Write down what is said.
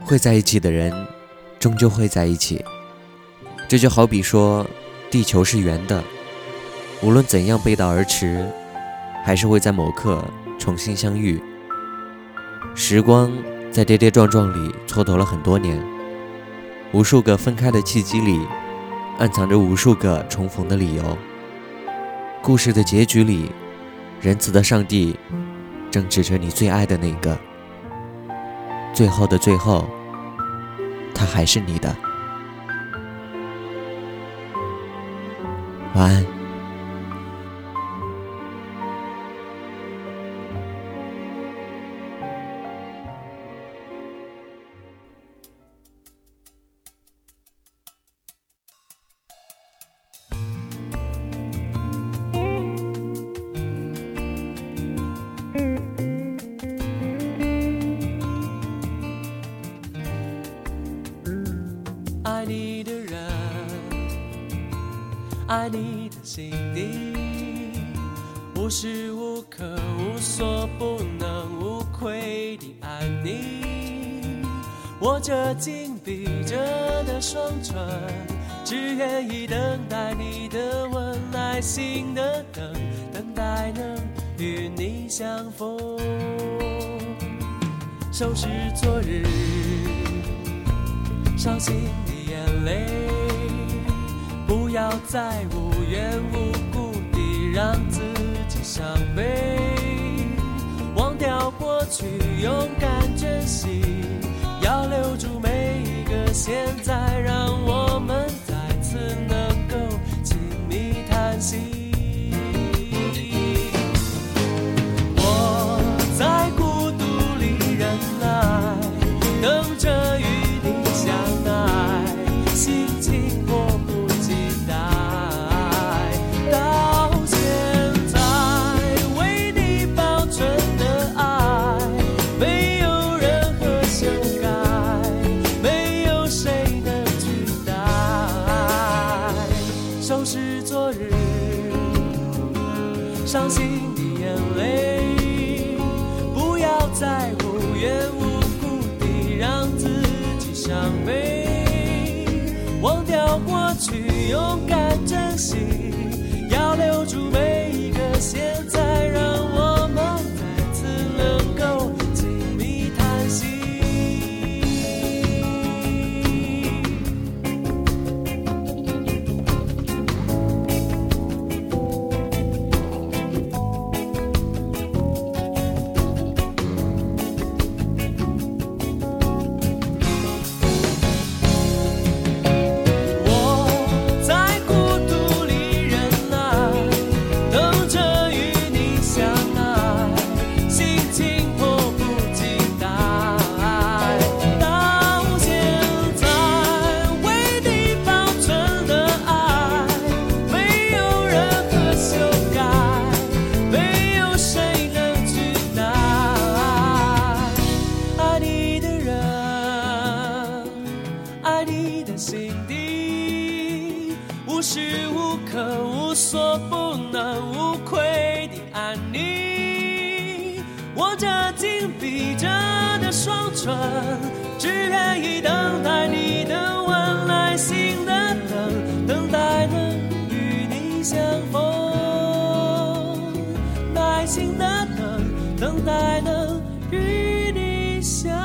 会在一起的人，终究会在一起。这就好比说，地球是圆的，无论怎样背道而驰，还是会在某刻重新相遇。时光在跌跌撞撞里蹉跎了很多年，无数个分开的契机里，暗藏着无数个重逢的理由。故事的结局里，仁慈的上帝正指着你最爱的那个，最后的最后，他还是你的。晚安。爱你的人，爱你的心底，无时无刻无所不能、无愧的爱你。我这紧闭着的双唇，只愿意等待你的吻，耐心的等，等待能与你相逢。收拾昨日伤心的眼泪。不要再无缘无故地让自己伤悲，忘掉过去，勇敢珍惜，要留住每一个现在，昨日伤心的眼泪，不要再无缘无故地让自己伤悲。忘掉过去，勇敢珍惜，无时无刻无所不能、无愧的爱你，握着紧闭着的双唇，只愿意等待你的吻，耐心的等，等待能与你相逢，耐心的等，等待能与你相。